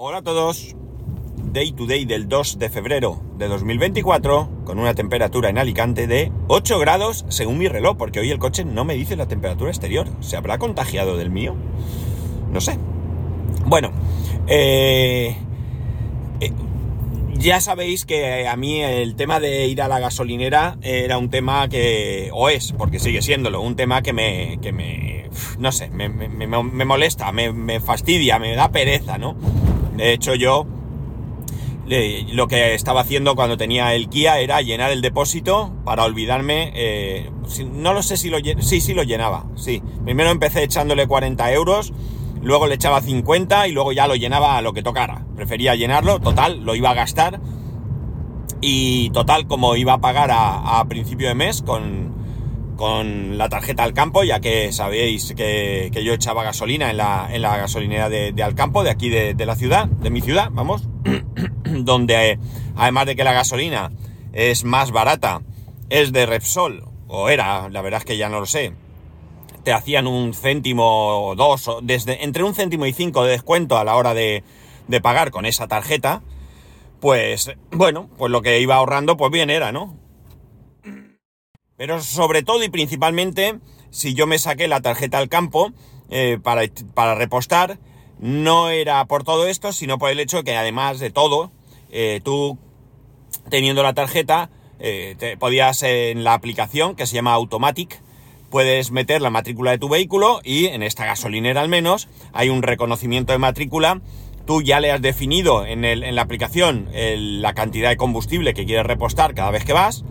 Hola a todos. Day to day del 2 de febrero de 2024 con una temperatura en Alicante de 8 grados según mi reloj, porque hoy el coche no me dice la temperatura exterior. ¿Se habrá contagiado del mío? No sé. Bueno, eh, eh, ya sabéis que a mí el tema de ir a la gasolinera era un tema que, o es, porque sigue siéndolo, un tema que me, que me no sé, me, me, me molesta, me, fastidia, me da pereza, ¿no? De hecho yo lo que estaba haciendo cuando tenía el Kia era llenar el depósito para olvidarme, eh, no lo sé si lo sí, sí lo llenaba, sí. Primero empecé echándole 40 euros, luego le echaba 50 y luego ya lo llenaba a lo que tocara. Prefería llenarlo, total, lo iba a gastar y total como iba a pagar a, principio de mes con, con la tarjeta al campo, ya que sabéis que, yo echaba gasolina en la, en la gasolinera de, de Alcampo, de aquí de, la ciudad, de mi ciudad, vamos. donde además de que la gasolina es más barata, es de Repsol, o era, la verdad es que ya no lo sé, te hacían un céntimo o dos, desde, entre un céntimo y cinco de descuento a la hora de, de pagar con esa tarjeta, pues bueno, pues lo que iba ahorrando pues bien era, ¿no? Pero sobre todo y principalmente, si yo me saqué la tarjeta al campo eh, para, repostar, no era por todo esto, sino por el hecho que además de todo, eh, tú teniendo la tarjeta, eh, podías en la aplicación que se llama Automatic, puedes meter la matrícula de tu vehículo y en esta gasolinera al menos hay un reconocimiento de matrícula. Tú ya le has definido en, el, la aplicación la cantidad de combustible que quieres repostar cada vez que vas.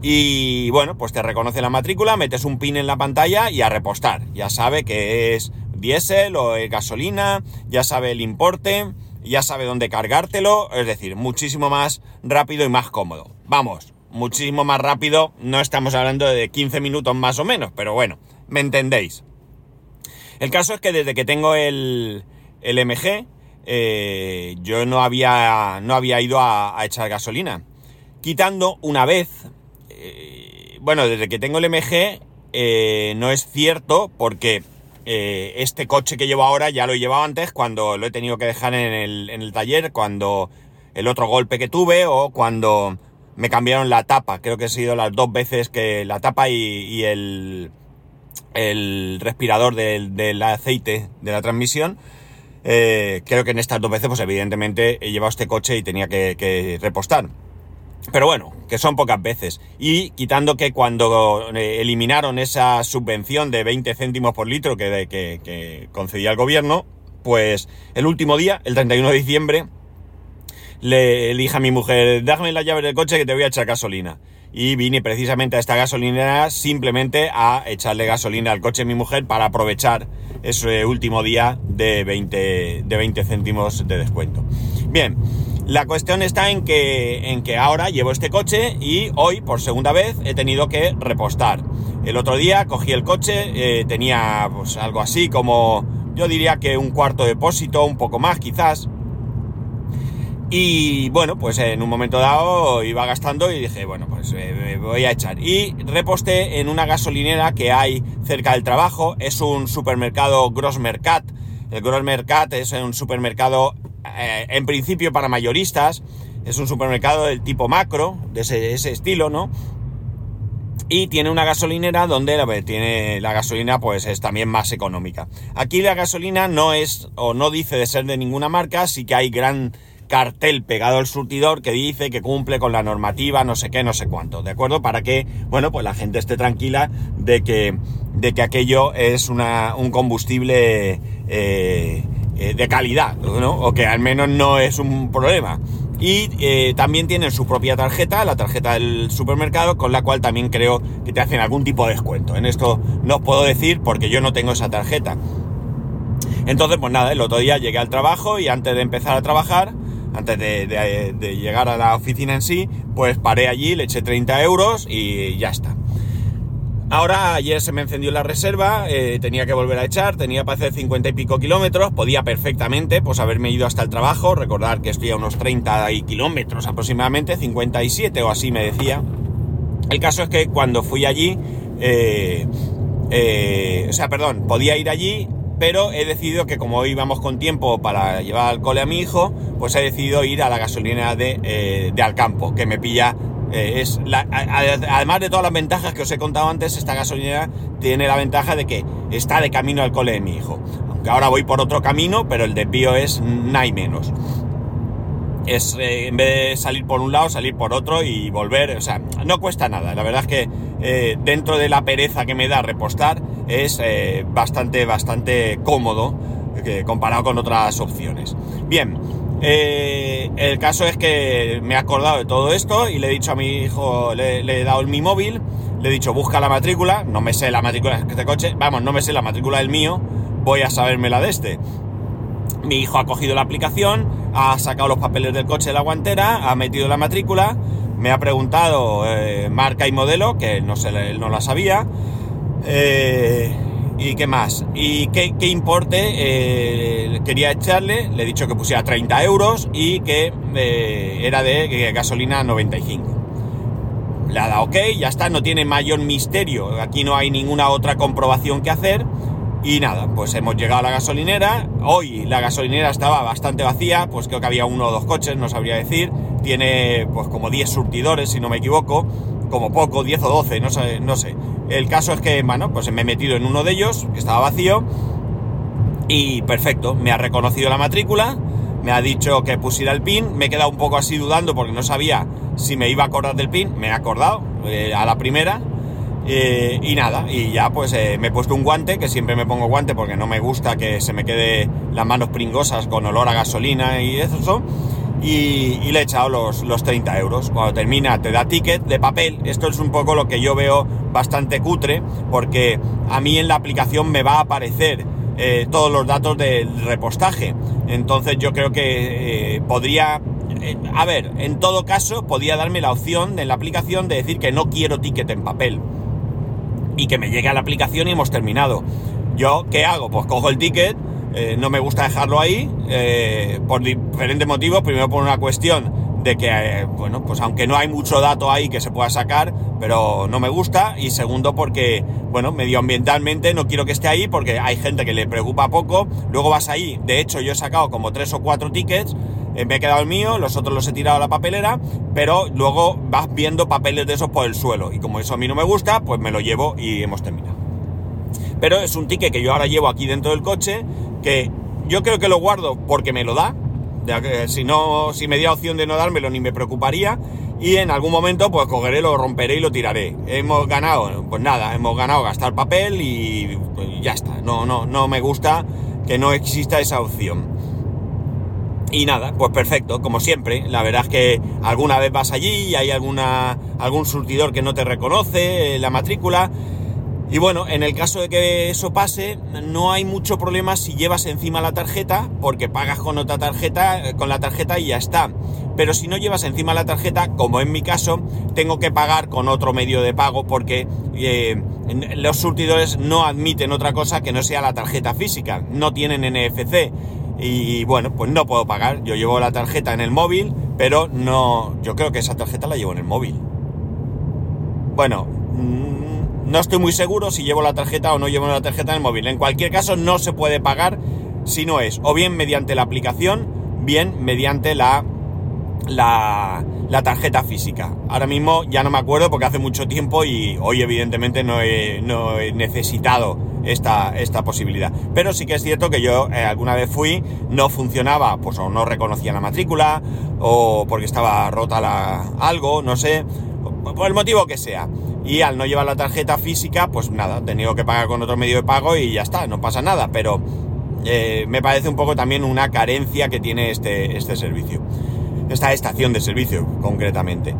Y bueno, pues te reconoce la matrícula, metes un pin en la pantalla y a repostar. Ya sabe que es diésel o gasolina, ya sabe el importe, ya sabe dónde cargártelo, es decir, muchísimo más rápido y más cómodo. Vamos, muchísimo más rápido, no estamos hablando de 15 minutos más o menos, pero bueno, me entendéis. El caso es que desde que tengo el, el MG, eh, yo no había, no había ido a, echar gasolina. Quitando una vez, eh, bueno, desde que tengo el MG, eh, no es cierto porque eh, este coche que llevo ahora ya lo he llevado antes cuando lo he tenido que dejar en el, taller, cuando el otro golpe que tuve o cuando me cambiaron la tapa. Creo que he sido las dos veces que la tapa y, el, el respirador del, aceite de la transmisión. Creo que en estas dos veces, pues evidentemente he llevado este coche y tenía que repostar. Pero bueno, que son pocas veces. Y quitando que cuando eh, eliminaron esa subvención de 20 céntimos por litro que, concedía el gobierno, pues el último día, el 31 de diciembre, le, dije a mi mujer, déjame la llave del coche que te voy a echar gasolina. Y vine precisamente a esta gasolinera simplemente a echarle gasolina al coche de mi mujer para aprovechar ese último día de 20, de 20 céntimos de descuento. Bien, la cuestión está en que, en que ahora llevo este coche y hoy, por segunda vez, he tenido que repostar. El otro día cogí el coche, eh, tenía pues algo así como, yo diría que un cuarto de depósito, un poco más quizás. Y bueno, pues en un momento dado iba gastando y dije, bueno, pues eh, voy a echar. Y reposté en una gasolinera que hay cerca del trabajo, es un supermercado Grossmercat. El Grossmercat es un supermercado eh, en principio para mayoristas, es un supermercado del tipo macro, de ese, estilo, ¿no? Y tiene una gasolinera donde la, tiene la gasolina pues es también más económica. Aquí la gasolina no es o no dice de ser de ninguna marca, sí que hay gran cartel pegado al surtidor que dice que cumple con la normativa, no sé qué, no sé cuánto, ¿de acuerdo? Para que, bueno, pues la gente esté tranquila de que, de que aquello es una, un combustible eh, eh, de calidad, ¿no? O que al menos no es un problema. Y eh, también tienen su propia tarjeta, la tarjeta del supermercado, con la cual también creo que te hacen algún tipo de descuento. En esto no os puedo decir porque yo no tengo esa tarjeta. Entonces, pues nada, el otro día llegué al trabajo y antes de empezar a trabajar, antes de, de llegar a la oficina en sí, pues paré allí, le eché 30 euros y ya está. Ahora ayer se me encendió la reserva, eh, tenía que volver a echar, tenía para hacer 50 y pico kilómetros, podía perfectamente pues haberme ido hasta el trabajo, recordar que estoy a unos 30 kilómetros aproximadamente, 57 o así me decía. El caso es que cuando fui allí, eh, eh, o sea, perdón, podía ir allí, pero he decidido que como íbamos con tiempo para llevar al cole a mi hijo, pues he decidido ir a la gasolina de, de Alcampo, que me pilla eh, es además de todas las ventajas que os he contado antes, esta gasolinera tiene la ventaja de que está de camino al cole de mi hijo. Aunque ahora voy por otro camino, pero el desvío es nada menos. Es eh, en vez de salir por un lado, salir por otro y volver. O sea, no cuesta nada. La verdad es que eh, dentro de la pereza que me da repostar, es bastante, bastante cómodo comparado con otras opciones. Bien, eh, el caso es que me he acordado de todo esto y le he dicho a mi hijo, le, he dado mi móvil, le he dicho busca la matrícula, no me sé la matrícula de este coche, vamos, no me sé la matrícula del mío, voy a saberme la de este. Mi hijo ha cogido la aplicación, ha sacado los papeles del coche de la guantera, ha metido la matrícula, me ha preguntado eh, marca y modelo, que no sé, él no la sabía. Eh, ¿Y qué más? ¿Y qué, importe eh, quería echarle? Le he dicho que pusiera 30 euros y que eh, era de gasolina 95. Le ha dado ok, ya está, no tiene mayor misterio. Aquí no hay ninguna otra comprobación que hacer. Y nada, pues hemos llegado a la gasolinera. Hoy la gasolinera estaba bastante vacía, pues creo que había uno o dos coches, no sabría decir. Tiene pues como 10 surtidores, si no me equivoco como poco, 10 o 12, no sé, no sé. El caso es que, bueno, pues me he metido en uno de ellos, que estaba vacío, y perfecto, me ha reconocido la matrícula, me ha dicho que pusiera el pin, me he quedado un poco así dudando porque no sabía si me iba a acordar del pin, me he acordado eh, a la primera, eh, y nada, y ya pues eh, me he puesto un guante, que siempre me pongo guante porque no me gusta que se me quede las manos pringosas con olor a gasolina y eso y, le he echado los, los 30 euros. Cuando termina te da ticket de papel. Esto es un poco lo que yo veo bastante cutre porque a mí en la aplicación me va a aparecer eh, todos los datos del repostaje. Entonces yo creo que eh, podría... Eh, a ver, en todo caso podría darme la opción en la aplicación de decir que no quiero ticket en papel. Y que me llegue a la aplicación y hemos terminado. Yo, ¿qué hago? Pues cojo el ticket, eh, no me gusta dejarlo ahí eh, por diferentes motivos. Primero por una cuestión de que, eh, bueno, pues aunque no hay mucho dato ahí que se pueda sacar, pero no me gusta. Y segundo porque, bueno, medioambientalmente no quiero que esté ahí porque hay gente que le preocupa poco. Luego vas ahí. De hecho, yo he sacado como tres o cuatro tickets. me he quedado el mío, los otros los he tirado a la papelera, pero luego vas viendo papeles de esos por el suelo. Y como eso a mí no me gusta, pues me lo llevo y hemos terminado. Pero es un ticket que yo ahora llevo aquí dentro del coche, que yo creo que lo guardo porque me lo da, que si no, si me diera opción de no dármelo ni me preocuparía, y en algún momento pues cogeré, lo romperé y lo tiraré. Hemos ganado, pues nada, hemos ganado gastar papel y pues, ya está, no, no, no me gusta que no exista esa opción. Y nada, pues perfecto, como siempre. La verdad es que alguna vez vas allí y hay alguna, algún surtidor que no te reconoce eh, la matrícula y bueno, en el caso de que eso pase, no hay mucho problema si llevas encima la tarjeta, porque pagas con otra tarjeta, eh, con la tarjeta y ya está. Pero si no llevas encima la tarjeta, como en mi caso, tengo que pagar con otro medio de pago porque eh, los surtidores no admiten otra cosa que no sea la tarjeta física, no tienen NFC. Y bueno, pues no puedo pagar. Yo llevo la tarjeta en el móvil, pero no. Yo creo que esa tarjeta la llevo en el móvil. Bueno, mm, no estoy muy seguro si llevo la tarjeta o no llevo la tarjeta en el móvil. En cualquier caso, no se puede pagar si no es o bien mediante la aplicación, bien mediante la, la, tarjeta física. Ahora mismo ya no me acuerdo porque hace mucho tiempo y hoy evidentemente no he, no he necesitado esta, esta, posibilidad. Pero sí que es cierto que yo eh, alguna vez fui, no funcionaba, pues o no reconocía la matrícula, o porque estaba rota la, algo, no sé, por el motivo que sea y al no llevar la tarjeta física, pues nada, he tenido que pagar con otro medio de pago y ya está, no pasa nada, pero eh, me parece un poco también una carencia que tiene este, este servicio, esta estación de servicio concretamente.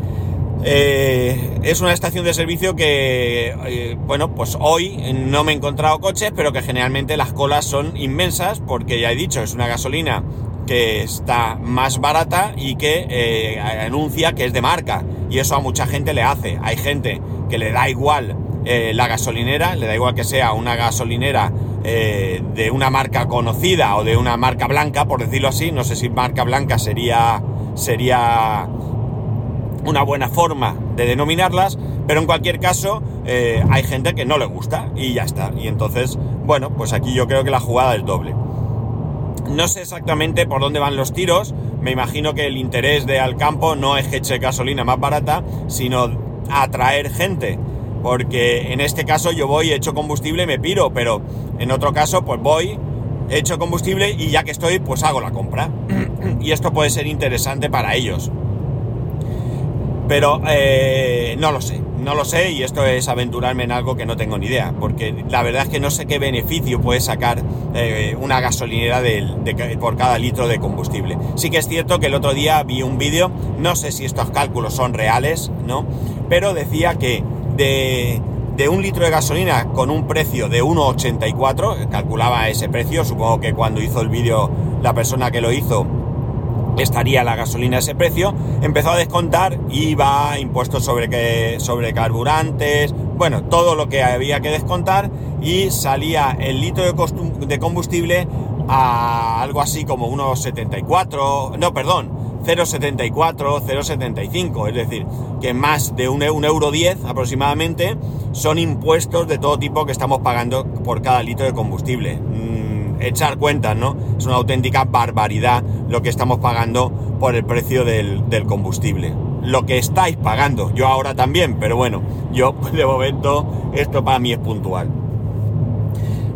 Eh, es una estación de servicio que, eh, bueno, pues hoy no me he encontrado coches, pero que generalmente las colas son inmensas, porque ya he dicho, es una gasolina que está más barata y que anuncia que es de marca. Y eso a mucha gente le hace. Hay gente que le da igual eh, la gasolinera, le da igual que sea una gasolinera eh, de una marca conocida o de una marca blanca, por decirlo así, no sé si marca blanca sería, sería una buena forma de denominarlas, pero en cualquier caso eh, hay gente que no le gusta y ya está. Y entonces, bueno, pues aquí yo creo que la jugada es doble. No sé exactamente por dónde van los tiros. Me imagino que el interés de Alcampo no es que eche gasolina más barata, sino atraer gente. Porque en este caso yo voy, echo combustible y me piro, pero en otro caso pues voy, echo combustible y ya que estoy pues hago la compra. y esto puede ser interesante para ellos. Pero eh, no lo sé, no lo sé y esto es aventurarme en algo que no tengo ni idea, porque la verdad es que no sé qué beneficio puede sacar eh, una gasolinera por cada litro de combustible. Sí que es cierto que el otro día vi un vídeo, no sé si estos cálculos son reales, ¿no? Pero decía que de, de un litro de gasolina con un precio de 1,84, calculaba ese precio, supongo que cuando hizo el vídeo la persona que lo hizo estaría la gasolina a ese precio, empezó a descontar IVA, impuestos sobre, sobre carburantes, bueno, todo lo que había que descontar y salía el litro de, combustible a algo así como unos 74, no, perdón, 0,74, 0,75, es decir, que más de un, euro 10 aproximadamente son impuestos de todo tipo que estamos pagando por cada litro de combustible echar cuentas, ¿no? Es una auténtica barbaridad lo que estamos pagando por el precio del, combustible. Lo que estáis pagando, yo ahora también, pero bueno, yo de momento esto para mí es puntual.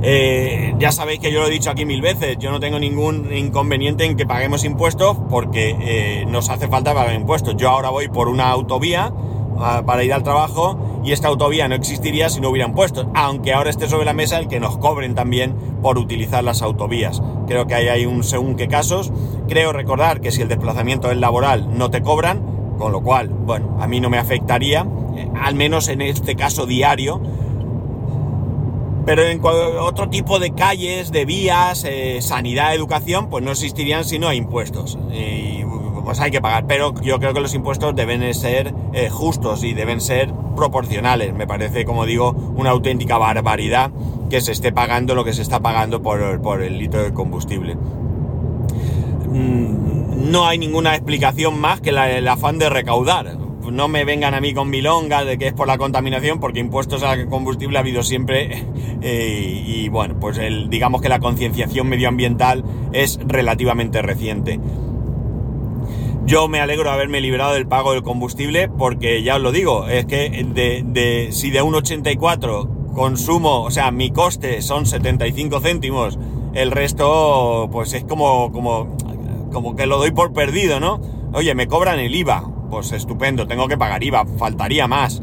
Eh, ya sabéis que yo lo he dicho aquí mil veces, yo no tengo ningún inconveniente en que paguemos impuestos porque eh, nos hace falta pagar impuestos. Yo ahora voy por una autovía para ir al trabajo y esta autovía no existiría si no hubieran puesto, aunque ahora esté sobre la mesa el que nos cobren también por utilizar las autovías. Creo que ahí hay un según qué casos. Creo recordar que si el desplazamiento es laboral no te cobran, con lo cual, bueno, a mí no me afectaría, eh, al menos en este caso diario. Pero en otro tipo de calles, de vías, eh, sanidad, educación, pues no existirían si no hay impuestos. Y pues hay que pagar. Pero yo creo que los impuestos deben ser eh, justos y deben ser proporcionales. Me parece, como digo, una auténtica barbaridad que se esté pagando lo que se está pagando por, el litro de combustible. Mm, no hay ninguna explicación más que el afán de recaudar. No me vengan a mí con milongas de que es por la contaminación, porque impuestos al combustible ha habido siempre. Eh, y bueno, pues digamos que la concienciación medioambiental es relativamente reciente. Yo me alegro de haberme librado del pago del combustible porque ya os lo digo, es que de, si de un 84 consumo, o sea, mi coste son 75 céntimos, el resto pues es como, como, como que lo doy por perdido, ¿no? Oye, me cobran el IVA, pues estupendo, tengo que pagar IVA, faltaría más.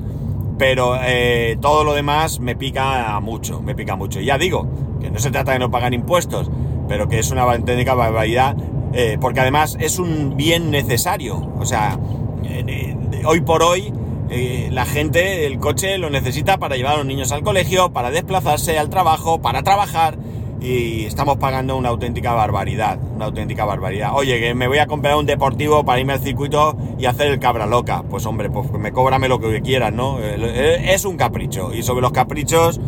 Pero eh, todo lo demás me pica mucho, me pica mucho. Ya digo, que no se trata de no pagar impuestos, pero que es una técnica barbaridad eh, porque además es un bien necesario. O sea, eh, hoy por hoy eh, la gente el coche lo necesita para llevar a los niños al colegio, para desplazarse al trabajo, para trabajar y estamos pagando una auténtica barbaridad, una auténtica barbaridad. Oye, que me voy a comprar un deportivo para irme al circuito y hacer el cabra loca. Pues hombre, pues me cóbrame lo que quieras, ¿no? Es un capricho y sobre los caprichos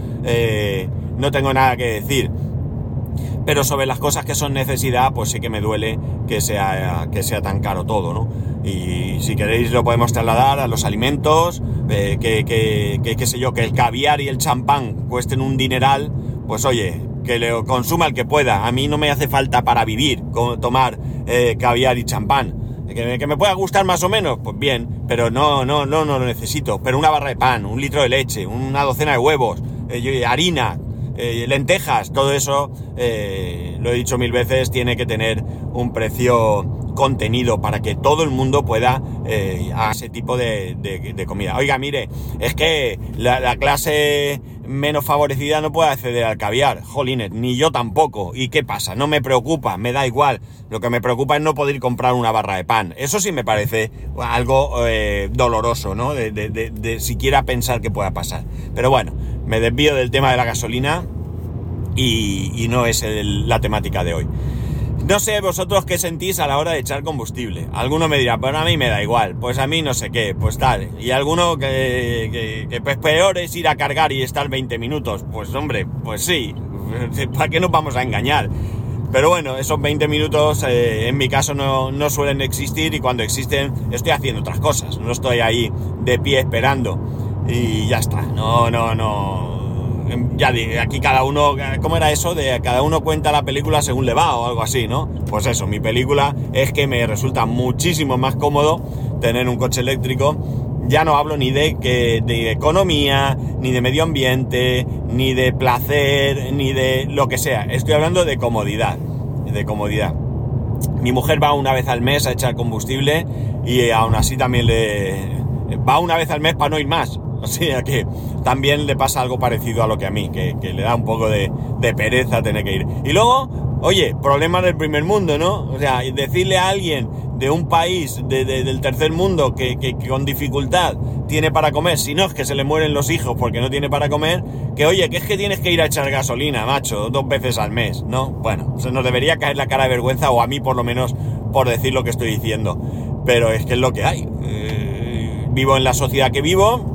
no tengo nada que decir pero sobre las cosas que son necesidad, pues sí que me duele que sea, que sea tan caro todo, ¿no? Y si queréis lo podemos trasladar a los alimentos, eh, que, que, que, sé yo, que el caviar y el champán cuesten un dineral, pues oye, que lo consuma el que pueda. A mí no me hace falta para vivir tomar eh, caviar y champán. Que, que, me pueda gustar más o menos, pues bien, pero no, no, no, no lo necesito. Pero una barra de pan, un litro de leche, una docena de huevos, eh, harina, eh, lentejas, todo eso, eh, lo he dicho mil veces, tiene que tener un precio contenido para que todo el mundo pueda eh, hacer ese tipo de, comida. Oiga, mire, es que la, clase menos favorecida no puede acceder al caviar, jolines, ni yo tampoco. ¿Y qué pasa? No me preocupa, me da igual. Lo que me preocupa es no poder comprar una barra de pan. Eso sí me parece algo doloroso, ¿no? De, de siquiera pensar que pueda pasar. Pero bueno, me desvío del tema de la gasolina y, no es la temática de hoy. No sé vosotros qué sentís a la hora de echar combustible. Alguno me dirá, pero a mí me da igual, pues a mí no sé qué, pues tal. Y alguno que, pues peor es ir a cargar y estar 20 minutos. Pues hombre, pues sí, ¿para qué nos vamos a engañar? Pero bueno, esos 20 minutos eh, en mi caso no, no, suelen existir y cuando existen estoy haciendo otras cosas, no estoy ahí de pie esperando. y ya está. No, no, no. Ya di- aquí cada uno, ¿cómo era eso? De cada uno cuenta la película según le va o algo así, ¿no? Pues eso, mi película es que me resulta muchísimo más cómodo tener un coche eléctrico. Ya no hablo ni de, que, de economía, ni de medio ambiente, ni de placer, ni de lo que sea. Estoy hablando de comodidad. De comodidad. Mi mujer va una vez al mes a echar combustible y aún así también le... Va una vez al mes para no ir más. O sea que también le pasa algo parecido a lo que a mí, que, le da un poco de, pereza tener que ir. Y luego, oye, problemas del primer mundo, ¿no? O sea, decirle a alguien de un país de- de- del tercer mundo que con dificultad tiene para comer, si no es que se le mueren los hijos porque no tiene para comer, que oye, que es que tienes que ir a echar gasolina, macho, dos veces al mes, ¿no? Bueno, se nos debería caer la cara de vergüenza, o a mí por lo menos, por decir lo que estoy diciendo. Pero es que es lo que hay. Eh, vivo en la sociedad que vivo,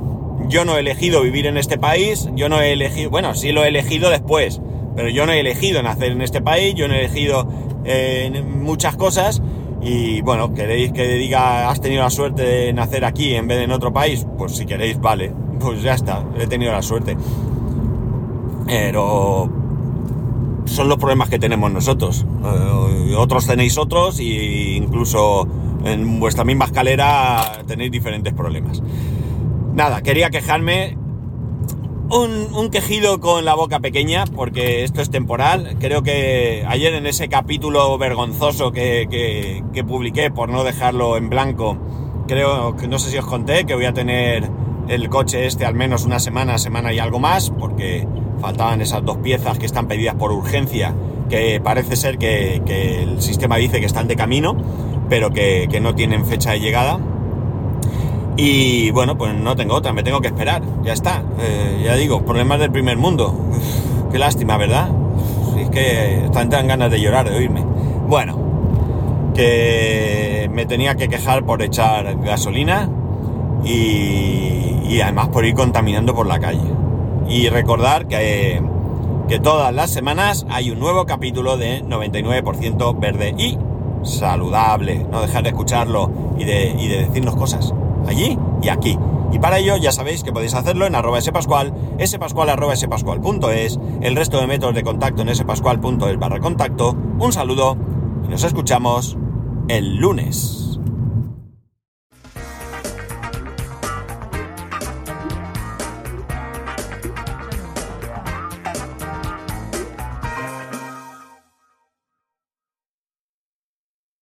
yo no he elegido vivir en este país, yo no he elegido, bueno, sí lo he elegido después, pero yo no he elegido nacer en este país, yo no he elegido eh, muchas cosas. Y bueno, ¿queréis que diga has tenido la suerte de nacer aquí en vez de en otro país? Pues si queréis, vale. Pues ya está, he tenido la suerte. Pero son los problemas que tenemos nosotros. Eh, otros tenéis otros e incluso en vuestra misma escalera tenéis diferentes problemas. Nada, quería quejarme. Un, quejido con la boca pequeña, porque esto es temporal. Creo que ayer en ese capítulo vergonzoso que, que- publiqué por no dejarlo en blanco, creo que no sé si os conté que voy a tener el coche este al menos una semana, semana y algo más, porque faltaban esas dos piezas que están pedidas por urgencia, que parece ser que, el sistema dice que están de camino, pero que no tienen fecha de llegada. Y bueno, pues no tengo otra, me tengo que esperar, ya está. Eh, ya digo, problemas del primer mundo. Qué lástima, ¿verdad? Es que están tan ganas de llorar, de oírme. Bueno, que me tenía que quejar por echar gasolina y, y además por ir contaminando por la calle. Y recordar que, que todas las semanas hay un nuevo capítulo de 99% verde y saludable. No dejar de escucharlo y de, y de decirnos cosas allí y aquí. Y para ello ya sabéis que podéis hacerlo en arroba spascual, spascual arroba spascual.es, el resto de métodos de contacto en spascual.es barra contacto. Un saludo y nos escuchamos el lunes.